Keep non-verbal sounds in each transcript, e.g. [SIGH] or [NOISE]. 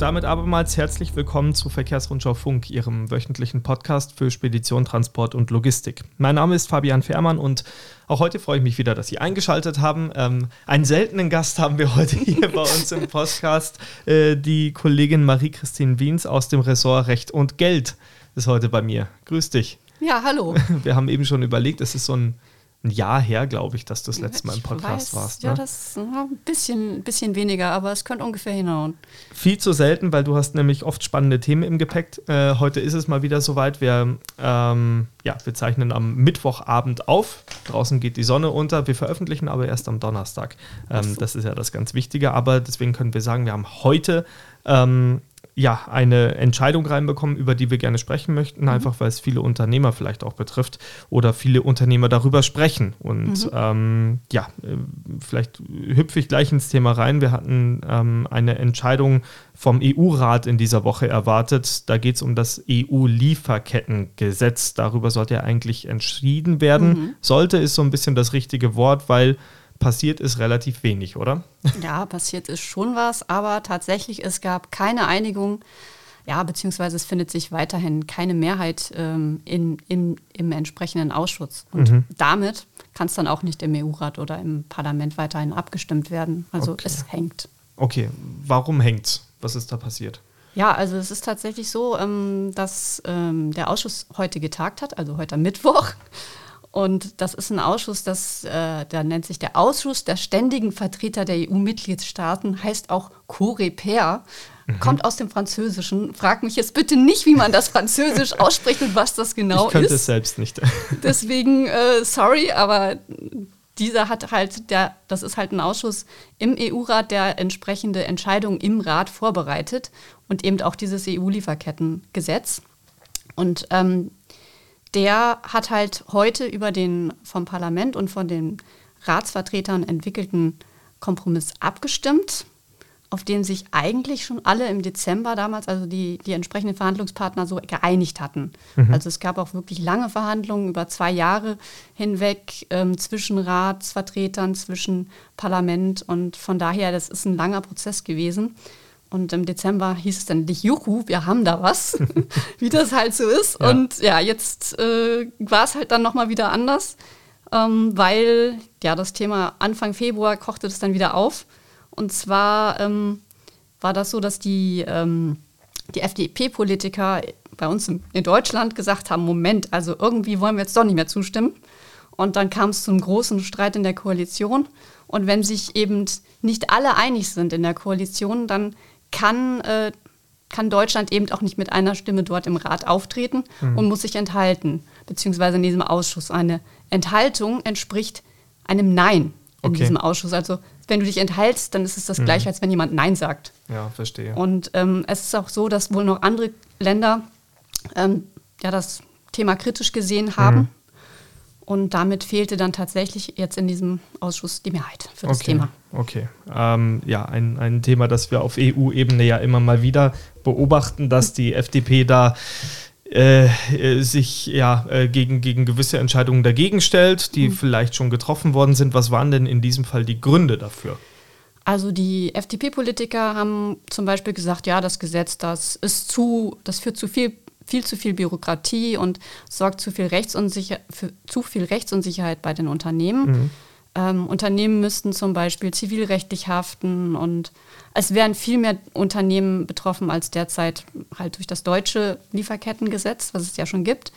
und damit abermals herzlich willkommen zu Verkehrsrundschau Funk, Ihrem wöchentlichen Podcast für Spedition, Transport und Logistik. Mein Name ist Fabian Fährmann und auch heute freue ich mich wieder, dass Sie eingeschaltet haben. Ähm, einen seltenen Gast haben wir heute [LAUGHS] hier bei uns im Podcast. Äh, die Kollegin Marie-Christine Wiens aus dem Ressort Recht und Geld ist heute bei mir. Grüß dich. Ja, hallo. [LAUGHS] Wir haben eben schon überlegt, es ist so ein ein Jahr her, glaube ich, dass du das letzte Mal im Podcast weiß, warst. Ne? Ja, das ja, ein bisschen, bisschen weniger, aber es könnte ungefähr hinhauen. Viel zu selten, weil du hast nämlich oft spannende Themen im Gepäck. Äh, heute ist es mal wieder soweit. Wir, ähm, ja, wir zeichnen am Mittwochabend auf. Draußen geht die Sonne unter. Wir veröffentlichen aber erst am Donnerstag. Ähm, so. Das ist ja das ganz Wichtige. Aber deswegen können wir sagen, wir haben heute ähm, ja, eine Entscheidung reinbekommen, über die wir gerne sprechen möchten, mhm. einfach weil es viele Unternehmer vielleicht auch betrifft oder viele Unternehmer darüber sprechen. Und mhm. ähm, ja, äh, vielleicht hüpfe ich gleich ins Thema rein. Wir hatten ähm, eine Entscheidung vom EU-Rat in dieser Woche erwartet. Da geht es um das EU-Lieferkettengesetz. Darüber sollte ja eigentlich entschieden werden. Mhm. Sollte ist so ein bisschen das richtige Wort, weil passiert ist relativ wenig, oder? Ja, passiert ist schon was, aber tatsächlich, es gab keine Einigung, ja, beziehungsweise es findet sich weiterhin keine Mehrheit ähm, in, im, im entsprechenden Ausschuss. Und mhm. damit kann es dann auch nicht im EU-Rat oder im Parlament weiterhin abgestimmt werden. Also okay. es hängt. Okay, warum hängt's? Was ist da passiert? Ja, also es ist tatsächlich so, ähm, dass ähm, der Ausschuss heute getagt hat, also heute Mittwoch. Und das ist ein Ausschuss, das, äh, der nennt sich der Ausschuss der ständigen Vertreter der EU-Mitgliedstaaten, heißt auch COREPER, mhm. kommt aus dem Französischen. Frag mich jetzt bitte nicht, wie man das Französisch [LAUGHS] ausspricht und was das genau ist. Ich könnte ist. es selbst nicht. [LAUGHS] Deswegen, äh, sorry, aber dieser hat halt, der, das ist halt ein Ausschuss im EU-Rat, der entsprechende Entscheidungen im Rat vorbereitet und eben auch dieses EU-Lieferkettengesetz. Und ähm, der hat halt heute über den vom Parlament und von den Ratsvertretern entwickelten Kompromiss abgestimmt, auf den sich eigentlich schon alle im Dezember damals, also die, die entsprechenden Verhandlungspartner, so geeinigt hatten. Mhm. Also es gab auch wirklich lange Verhandlungen über zwei Jahre hinweg ähm, zwischen Ratsvertretern, zwischen Parlament und von daher, das ist ein langer Prozess gewesen. Und im Dezember hieß es dann nicht, juhu, wir haben da was, [LAUGHS] wie das halt so ist. Ja. Und ja, jetzt äh, war es halt dann nochmal wieder anders, ähm, weil ja das Thema Anfang Februar kochte das dann wieder auf. Und zwar ähm, war das so, dass die, ähm, die FDP-Politiker bei uns in Deutschland gesagt haben, Moment, also irgendwie wollen wir jetzt doch nicht mehr zustimmen. Und dann kam es zum großen Streit in der Koalition. Und wenn sich eben nicht alle einig sind in der Koalition, dann kann, äh, kann Deutschland eben auch nicht mit einer Stimme dort im Rat auftreten mhm. und muss sich enthalten, beziehungsweise in diesem Ausschuss. Eine Enthaltung entspricht einem Nein in okay. diesem Ausschuss. Also wenn du dich enthaltst, dann ist es das mhm. gleiche, als wenn jemand Nein sagt. Ja, verstehe. Und ähm, es ist auch so, dass wohl noch andere Länder ähm, ja das Thema kritisch gesehen haben. Mhm. Und damit fehlte dann tatsächlich jetzt in diesem Ausschuss die Mehrheit für das okay, Thema. Okay. Ähm, ja, ein, ein Thema, das wir auf EU-Ebene ja immer mal wieder beobachten, dass die FDP da äh, sich ja äh, gegen, gegen gewisse Entscheidungen dagegen stellt, die mhm. vielleicht schon getroffen worden sind. Was waren denn in diesem Fall die Gründe dafür? Also die FDP-Politiker haben zum Beispiel gesagt, ja, das Gesetz, das ist zu, das führt zu viel viel zu viel Bürokratie und sorgt zu viel, Rechtsunsicher für zu viel Rechtsunsicherheit bei den Unternehmen. Mhm. Ähm, Unternehmen müssten zum Beispiel zivilrechtlich haften und es wären viel mehr Unternehmen betroffen als derzeit halt durch das deutsche Lieferkettengesetz, was es ja schon gibt.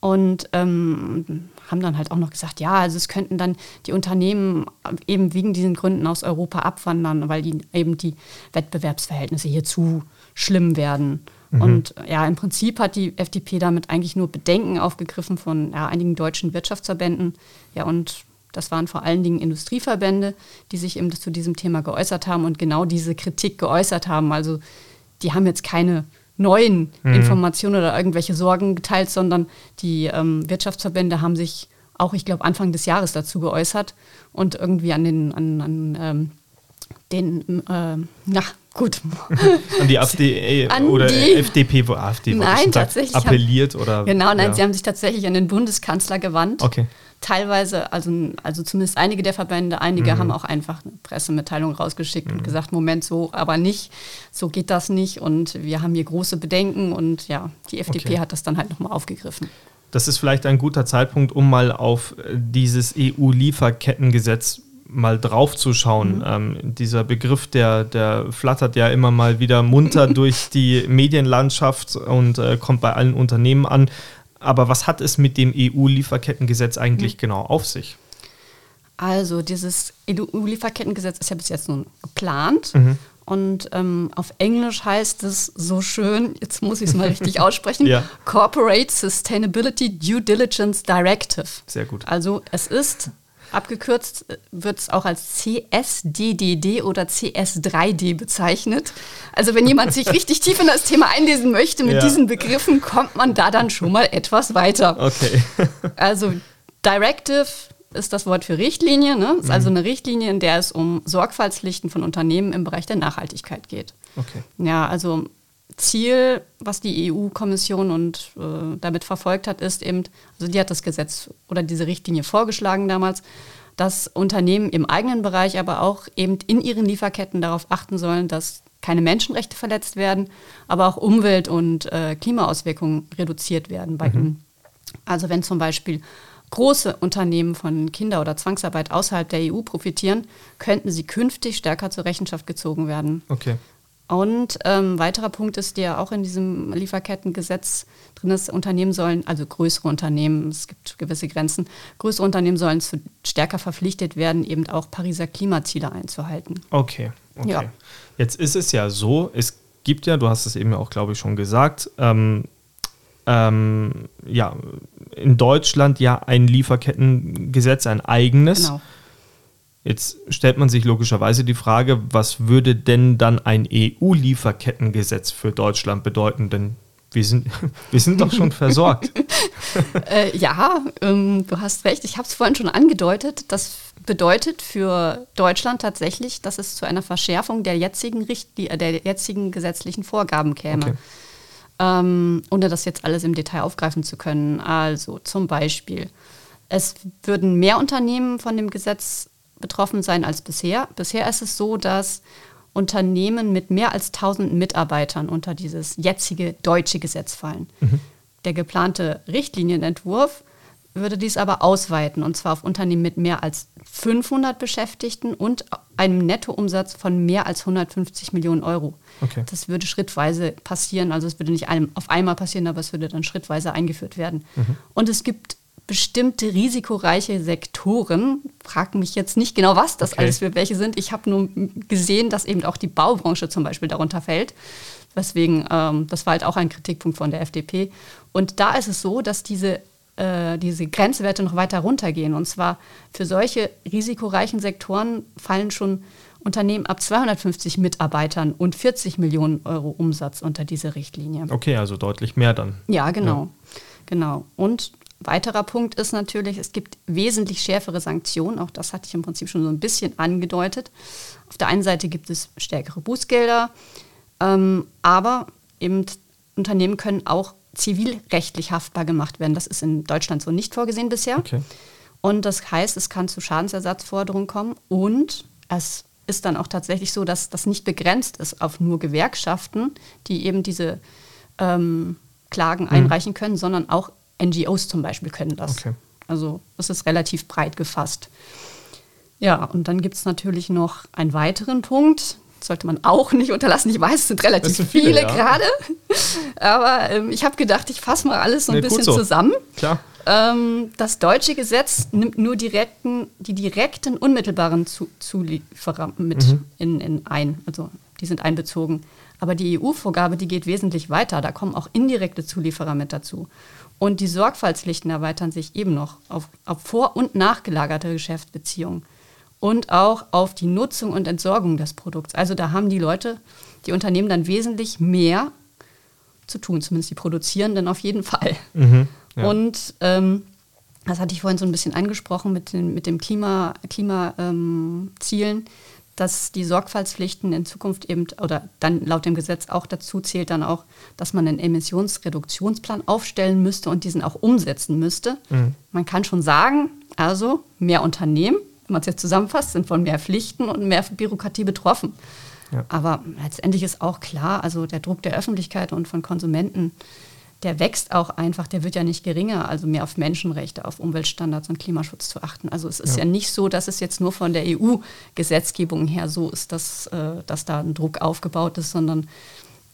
Und ähm, haben dann halt auch noch gesagt, ja, also es könnten dann die Unternehmen eben wegen diesen Gründen aus Europa abwandern, weil die, eben die Wettbewerbsverhältnisse hier zu schlimm werden. Mhm. Und ja, im Prinzip hat die FDP damit eigentlich nur Bedenken aufgegriffen von ja, einigen deutschen Wirtschaftsverbänden. Ja, und das waren vor allen Dingen Industrieverbände, die sich eben zu diesem Thema geäußert haben und genau diese Kritik geäußert haben. Also die haben jetzt keine neuen mhm. Informationen oder irgendwelche Sorgen geteilt, sondern die ähm, Wirtschaftsverbände haben sich auch, ich glaube, Anfang des Jahres dazu geäußert und irgendwie an den, an, an ähm, den, äh, na gut. [LAUGHS] An die AfD an oder die, FDP, wo AfD nein, tatsächlich appelliert haben, oder? Genau, nein, ja. sie haben sich tatsächlich an den Bundeskanzler gewandt. Okay. teilweise, also, also zumindest einige der Verbände, einige mhm. haben auch einfach eine Pressemitteilung rausgeschickt mhm. und gesagt, Moment, so aber nicht, so geht das nicht und wir haben hier große Bedenken und ja, die FDP okay. hat das dann halt nochmal aufgegriffen. Das ist vielleicht ein guter Zeitpunkt, um mal auf dieses EU-Lieferkettengesetz mal draufzuschauen. Mhm. Ähm, dieser Begriff, der, der flattert ja immer mal wieder munter [LAUGHS] durch die Medienlandschaft und äh, kommt bei allen Unternehmen an. Aber was hat es mit dem EU-Lieferkettengesetz eigentlich mhm. genau auf sich? Also dieses EU-Lieferkettengesetz ist ja bis jetzt nun geplant. Mhm. Und ähm, auf Englisch heißt es so schön, jetzt muss ich es mal richtig [LAUGHS] aussprechen, ja. Corporate Sustainability Due Diligence Directive. Sehr gut. Also es ist Abgekürzt wird es auch als CSDDD oder CS3D bezeichnet. Also wenn jemand sich [LAUGHS] richtig tief in das Thema einlesen möchte mit ja. diesen Begriffen, kommt man da dann schon mal etwas weiter. Okay. [LAUGHS] also Directive ist das Wort für Richtlinie. Ne? Ist also mhm. also eine Richtlinie, in der es um Sorgfaltspflichten von Unternehmen im Bereich der Nachhaltigkeit geht. Okay. Ja, also Ziel, was die EU-Kommission und äh, damit verfolgt hat, ist eben, also die hat das Gesetz oder diese Richtlinie vorgeschlagen damals, dass Unternehmen im eigenen Bereich, aber auch eben in ihren Lieferketten darauf achten sollen, dass keine Menschenrechte verletzt werden, aber auch Umwelt- und äh, Klimaauswirkungen reduziert werden bei mhm. ihnen. Also wenn zum Beispiel große Unternehmen von Kinder- oder Zwangsarbeit außerhalb der EU profitieren, könnten sie künftig stärker zur Rechenschaft gezogen werden. Okay. Und ähm, weiterer Punkt ist, der auch in diesem Lieferkettengesetz drin ist, Unternehmen sollen, also größere Unternehmen, es gibt gewisse Grenzen, größere Unternehmen sollen zu, stärker verpflichtet werden, eben auch Pariser Klimaziele einzuhalten. Okay, okay. Ja. Jetzt ist es ja so, es gibt ja, du hast es eben auch, glaube ich, schon gesagt, ähm, ähm, ja, in Deutschland ja ein Lieferkettengesetz, ein eigenes. Genau. Jetzt stellt man sich logischerweise die Frage, was würde denn dann ein EU-Lieferkettengesetz für Deutschland bedeuten? Denn wir sind, [LAUGHS] wir sind doch schon [LAUGHS] versorgt. äh, ja, ähm, du hast recht. Ich habe es vorhin schon angedeutet. Das bedeutet für Deutschland tatsächlich, dass es zu einer Verschärfung der jetzigen, Richt der jetzigen gesetzlichen Vorgaben käme. Okay. Ähm, ohne das jetzt alles im Detail aufgreifen zu können. Also zum Beispiel, es würden mehr Unternehmen von dem Gesetz betroffen sein als bisher. Bisher ist es so, dass Unternehmen mit mehr als 1000 Mitarbeitern unter dieses jetzige deutsche Gesetz fallen. Mhm. Der geplante Richtlinienentwurf würde dies aber ausweiten, und zwar auf Unternehmen mit mehr als 500 Beschäftigten und einem Nettoumsatz von mehr als 150 Millionen Euro. Okay. Das würde schrittweise passieren, also es würde nicht auf einmal passieren, aber es würde dann schrittweise eingeführt werden. Mhm. Und es gibt bestimmte risikoreiche Sektoren. Frag mich jetzt nicht genau, was das okay. alles für welche sind. Ich habe nur gesehen, dass eben auch die Baubranche zum Beispiel darunter fällt. Weswegen, ähm, das war halt auch ein Kritikpunkt von der FDP. Und da ist es so, dass diese, äh, diese Grenzwerte noch weiter runtergehen. Und zwar für solche risikoreichen Sektoren fallen schon Unternehmen ab 250 Mitarbeitern und 40 Millionen Euro Umsatz unter diese Richtlinie. Okay, also deutlich mehr dann. Ja, genau. Ja. Genau. Und Weiterer Punkt ist natürlich, es gibt wesentlich schärfere Sanktionen. Auch das hatte ich im Prinzip schon so ein bisschen angedeutet. Auf der einen Seite gibt es stärkere Bußgelder, ähm, aber eben Unternehmen können auch zivilrechtlich haftbar gemacht werden. Das ist in Deutschland so nicht vorgesehen bisher. Okay. Und das heißt, es kann zu Schadensersatzforderungen kommen und es ist dann auch tatsächlich so, dass das nicht begrenzt ist auf nur Gewerkschaften, die eben diese ähm, Klagen mhm. einreichen können, sondern auch NGOs zum Beispiel können das. Okay. Also das ist relativ breit gefasst. Ja, und dann gibt es natürlich noch einen weiteren Punkt, sollte man auch nicht unterlassen. Ich weiß, es sind relativ sind viele, viele ja. gerade. [LAUGHS] Aber ähm, ich habe gedacht, ich fasse mal alles so ein nee, bisschen so. zusammen. Klar. Ähm, das deutsche Gesetz nimmt nur direkten, die direkten, unmittelbaren Zu Zulieferer mit mhm. in, in ein. Also die sind einbezogen. Aber die EU-Vorgabe, die geht wesentlich weiter. Da kommen auch indirekte Zulieferer mit dazu. Und die Sorgfaltspflichten erweitern sich eben noch auf, auf vor- und nachgelagerte Geschäftsbeziehungen und auch auf die Nutzung und Entsorgung des Produkts. Also da haben die Leute, die Unternehmen dann wesentlich mehr zu tun, zumindest die Produzierenden auf jeden Fall. Mhm, ja. Und ähm, das hatte ich vorhin so ein bisschen angesprochen mit den mit dem Klima, Klimazielen. Ähm, dass die Sorgfaltspflichten in Zukunft eben oder dann laut dem Gesetz auch dazu zählt dann auch, dass man einen Emissionsreduktionsplan aufstellen müsste und diesen auch umsetzen müsste. Mhm. Man kann schon sagen, also mehr Unternehmen, wenn man es jetzt zusammenfasst, sind von mehr Pflichten und mehr Bürokratie betroffen. Ja. Aber letztendlich ist auch klar, also der Druck der Öffentlichkeit und von Konsumenten der wächst auch einfach, der wird ja nicht geringer, also mehr auf Menschenrechte, auf Umweltstandards und Klimaschutz zu achten. Also es ist ja, ja nicht so, dass es jetzt nur von der EU-Gesetzgebung her so ist, dass, äh, dass da ein Druck aufgebaut ist, sondern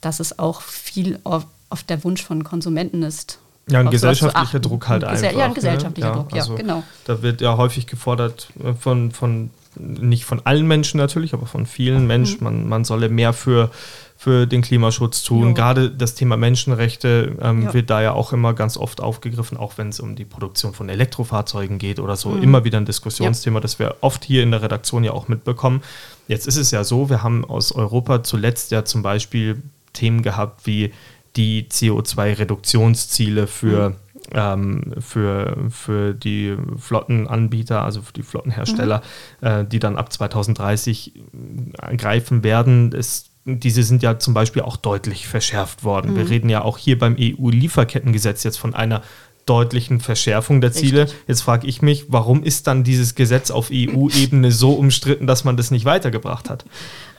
dass es auch viel auf, auf der Wunsch von Konsumenten ist. Ja, ein gesellschaftlicher Druck halt einfach. Ja, ein gesellschaftlicher ne? Druck, ja, also genau. Da wird ja häufig gefordert äh, von, von nicht von allen Menschen natürlich, aber von vielen Menschen, mhm. man, man solle mehr für für den Klimaschutz tun. Ja. Gerade das Thema Menschenrechte ähm, ja. wird da ja auch immer ganz oft aufgegriffen, auch wenn es um die Produktion von Elektrofahrzeugen geht oder so. Mhm. Immer wieder ein Diskussionsthema, ja. das wir oft hier in der Redaktion ja auch mitbekommen. Jetzt ist es ja so, wir haben aus Europa zuletzt ja zum Beispiel Themen gehabt wie die CO2-Reduktionsziele für mhm ähm, für, für die Flottenanbieter, also für die Flottenhersteller, mhm. äh, die dann ab 2030 greifen werden. Es diese sind ja zum Beispiel auch deutlich verschärft worden. Mhm. Wir reden ja auch hier beim EU-Lieferkettengesetz jetzt von einer deutlichen Verschärfung der Ziele. Richtig. Jetzt frage ich mich, warum ist dann dieses Gesetz auf EU-Ebene so umstritten, dass man das nicht weitergebracht hat?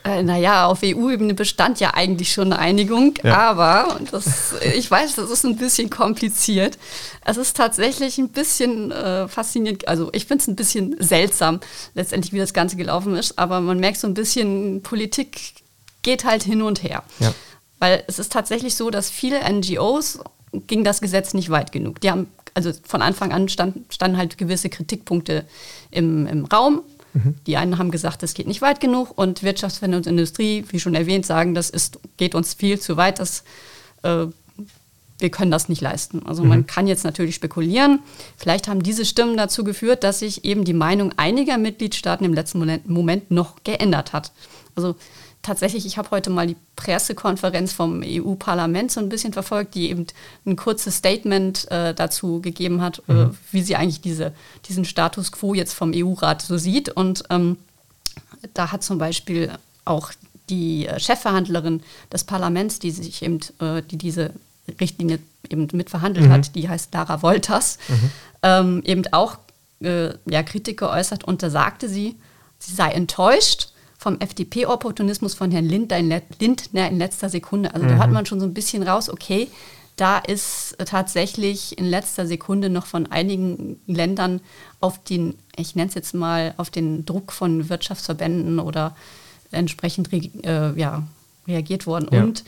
Äh, naja, auf EU-Ebene bestand ja eigentlich schon eine Einigung, ja. aber, und das, ich weiß, das ist ein bisschen kompliziert, es ist tatsächlich ein bisschen äh, faszinierend, also ich finde es ein bisschen seltsam, letztendlich, wie das Ganze gelaufen ist, aber man merkt so ein bisschen, Politik geht halt hin und her. Ja. Weil es ist tatsächlich so, dass viele NGOs ging das Gesetz nicht weit genug. Die haben, also von Anfang an stand, standen halt gewisse Kritikpunkte im, im Raum. Mhm. Die einen haben gesagt, das geht nicht weit genug und Wirtschaftsverbände und Industrie, wie schon erwähnt, sagen, das ist, geht uns viel zu weit, das, äh, wir können das nicht leisten. Also mhm. man kann jetzt natürlich spekulieren. Vielleicht haben diese Stimmen dazu geführt, dass sich eben die Meinung einiger Mitgliedstaaten im letzten Moment noch geändert hat. Also tatsächlich, ich habe heute mal die Pressekonferenz vom EU-Parlament so ein bisschen verfolgt, die eben ein kurzes Statement äh, dazu gegeben hat, äh, mhm. äh, wie sie eigentlich diese, diesen Status quo jetzt vom EU-Rat so sieht. Und ähm, da hat zum Beispiel auch die äh, Chefverhandlerin des Parlaments, die sich eben, äh, die diese Richtlinie eben mitverhandelt mhm. hat, die heißt Lara Wolters, mhm. ähm, eben auch ja, Kritik geäußert und da sagte sie, sie sei enttäuscht, vom FDP-Opportunismus von Herrn Lindner in, letzter Sekunde. Also mhm. da hört man schon so ein bisschen raus, okay, da ist tatsächlich in letzter Sekunde noch von einigen Ländern auf den, ich nenne es jetzt mal, auf den Druck von Wirtschaftsverbänden oder entsprechend äh, ja, reagiert worden. Ja. Und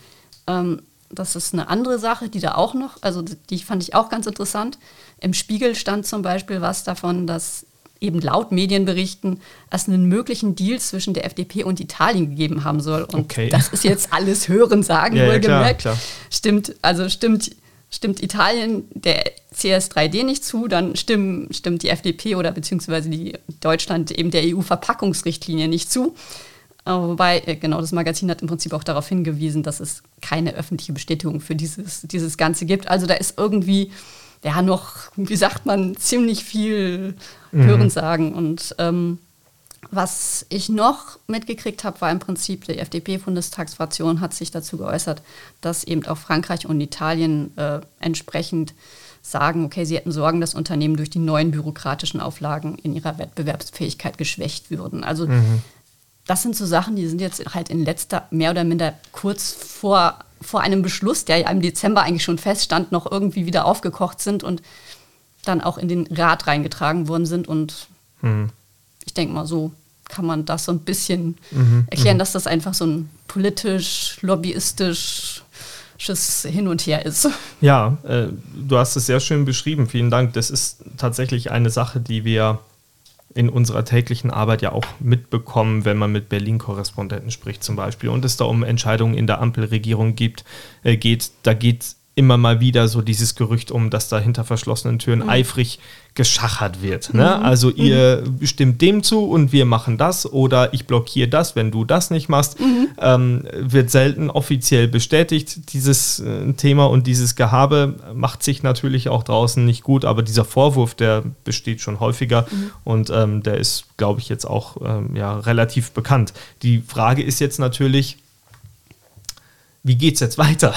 ähm, das ist eine andere Sache, die da auch noch, also die fand ich auch ganz interessant. Im Spiegel stand zum Beispiel was davon, dass eben laut Medienberichten es einen möglichen Deal zwischen der FDP und Italien gegeben haben soll. Und okay. das ist jetzt alles Hören sagen, [LAUGHS] ja, wohlgemerkt. Ja, stimmt, also stimmt, stimmt Italien der CS3D nicht zu, dann stimmen, stimmt die FDP oder beziehungsweise die Deutschland eben der EU-Verpackungsrichtlinie nicht zu. Wobei, äh, genau, das Magazin hat im Prinzip auch darauf hingewiesen, dass es keine öffentliche Bestätigung für dieses, dieses Ganze gibt. Also da ist irgendwie ja noch, wie sagt man, ziemlich viel mhm. Hörensagen. Und ähm, was ich noch mitgekriegt habe, war im Prinzip, die FDP-Bundestagsfraktion hat sich dazu geäußert, dass eben auch Frankreich und Italien äh, entsprechend sagen, okay, sie hätten Sorgen, dass Unternehmen durch die neuen bürokratischen Auflagen in ihrer Wettbewerbsfähigkeit geschwächt würden. Also mhm. das sind so Sachen, die sind jetzt halt in letzter, mehr oder minder kurz vor vor einem Beschluss, der ja im Dezember eigentlich schon feststand, noch irgendwie wieder aufgekocht sind und dann auch in den Rat reingetragen worden sind. Und mhm. ich denke mal, so kann man das so ein bisschen mhm. erklären, mhm. dass das einfach so ein politisch, lobbyistisch Hin und Her ist. Ja, äh, du hast es sehr schön beschrieben. Vielen Dank. Das ist tatsächlich eine Sache, die wir in unserer täglichen Arbeit ja auch mitbekommen, wenn man mit Berlin-Korrespondenten spricht zum Beispiel und es da um Entscheidungen in der Ampelregierung gibt, äh, geht. Da geht immer mal wieder so dieses Gerücht um, dass da hinter verschlossenen Türen mhm. eifrig geschachert wird. Ne? Mhm. Also ihr mhm. stimmt dem zu und wir machen das oder ich blockiere das, wenn du das nicht machst. Mhm. Ähm, wird selten offiziell bestätigt, dieses äh, Thema und dieses Gehabe macht sich natürlich auch draußen nicht gut, aber dieser Vorwurf, der besteht schon häufiger mhm. und ähm, der ist, glaube ich, jetzt auch ähm, ja, relativ bekannt. Die Frage ist jetzt natürlich, wie geht es jetzt weiter?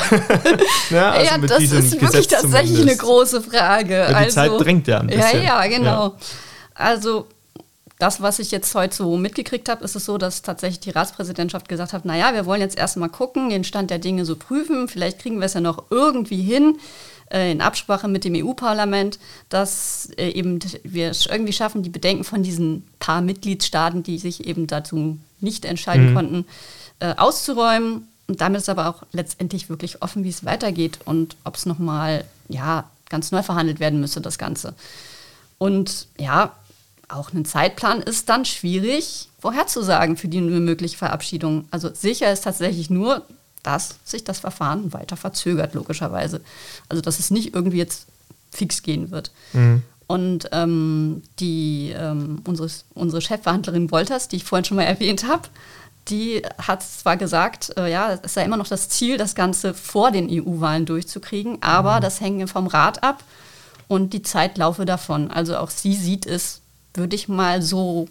[LAUGHS] ja, also ja das ist wirklich Gesetz tatsächlich zumindest. eine große Frage. Ja, die also, Zeit drängt ja ein bisschen. Ja, ja, genau. Ja. Also das, was ich jetzt heute so mitgekriegt habe, ist es so, dass tatsächlich die Ratspräsidentschaft gesagt hat, naja, wir wollen jetzt erstmal gucken, den Stand der Dinge so prüfen, vielleicht kriegen wir es ja noch irgendwie hin, äh, in Absprache mit dem EU-Parlament, dass äh, eben wir irgendwie schaffen, die Bedenken von diesen paar Mitgliedstaaten, die sich eben dazu nicht entscheiden mhm. konnten, äh, auszuräumen und damit ist aber auch letztendlich wirklich offen, wie es weitergeht und ob es nochmal ja, ganz neu verhandelt werden müsste, das Ganze. Und ja, auch ein Zeitplan ist dann schwierig vorherzusagen für die mögliche Verabschiedung. Also sicher ist tatsächlich nur, dass sich das Verfahren weiter verzögert, logischerweise. Also dass es nicht irgendwie jetzt fix gehen wird. Mhm. Und ähm, die, ähm, unsere, unsere Chefverhandlerin Wolters, die ich vorhin schon mal erwähnt habe, die hat zwar gesagt, äh, ja, es sei immer noch das Ziel, das Ganze vor den EU-Wahlen durchzukriegen, aber mhm. das hänge vom Rat ab und die Zeit laufe davon. Also auch sie sieht es, würde ich mal so,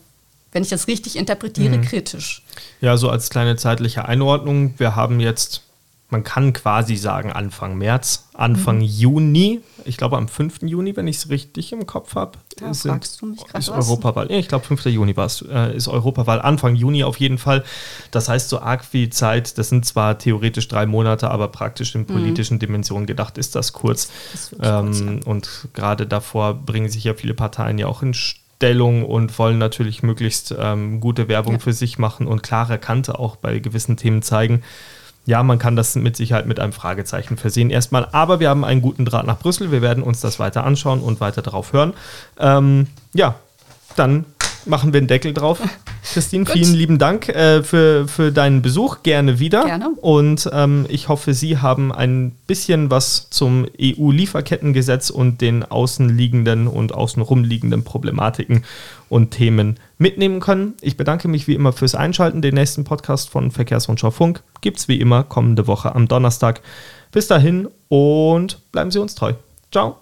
wenn ich das richtig interpretiere, mhm. kritisch. Ja, so als kleine zeitliche Einordnung. Wir haben jetzt man kann quasi sagen Anfang März, Anfang mhm. Juni, ich glaube am 5. Juni, wenn ich es richtig im Kopf habe, ja, ist, ist Europawahl. Ich glaube 5. Juni war es, äh, ist Europawahl, Anfang Juni auf jeden Fall. Das heißt, so arg viel Zeit, das sind zwar theoretisch drei Monate, aber praktisch in mhm. politischen mhm. Dimensionen gedacht ist das kurz. Das ähm, kurz ja. Und gerade davor bringen sich ja viele Parteien ja auch in Stellung und wollen natürlich möglichst ähm, gute Werbung ja. für sich machen und klare Kante auch bei gewissen Themen zeigen ja, man kann das mit Sicherheit mit einem Fragezeichen versehen erstmal. Aber wir haben einen guten Draht nach Brüssel. Wir werden uns das weiter anschauen und weiter darauf hören. Ähm, ja, dann machen wir einen Deckel drauf. [LAUGHS] Christine, vielen lieben Dank äh, für, für deinen Besuch. Gerne wieder. Gerne. Und ähm, ich hoffe, Sie haben ein bisschen was zum EU-Lieferkettengesetz und den außenliegenden und außenrumliegenden Problematiken und Themen mitnehmen können. Ich bedanke mich wie immer fürs Einschalten. Den nächsten Podcast von Verkehrsrundschau Funk gibt es wie immer kommende Woche am Donnerstag. Bis dahin und bleiben Sie uns treu. Ciao.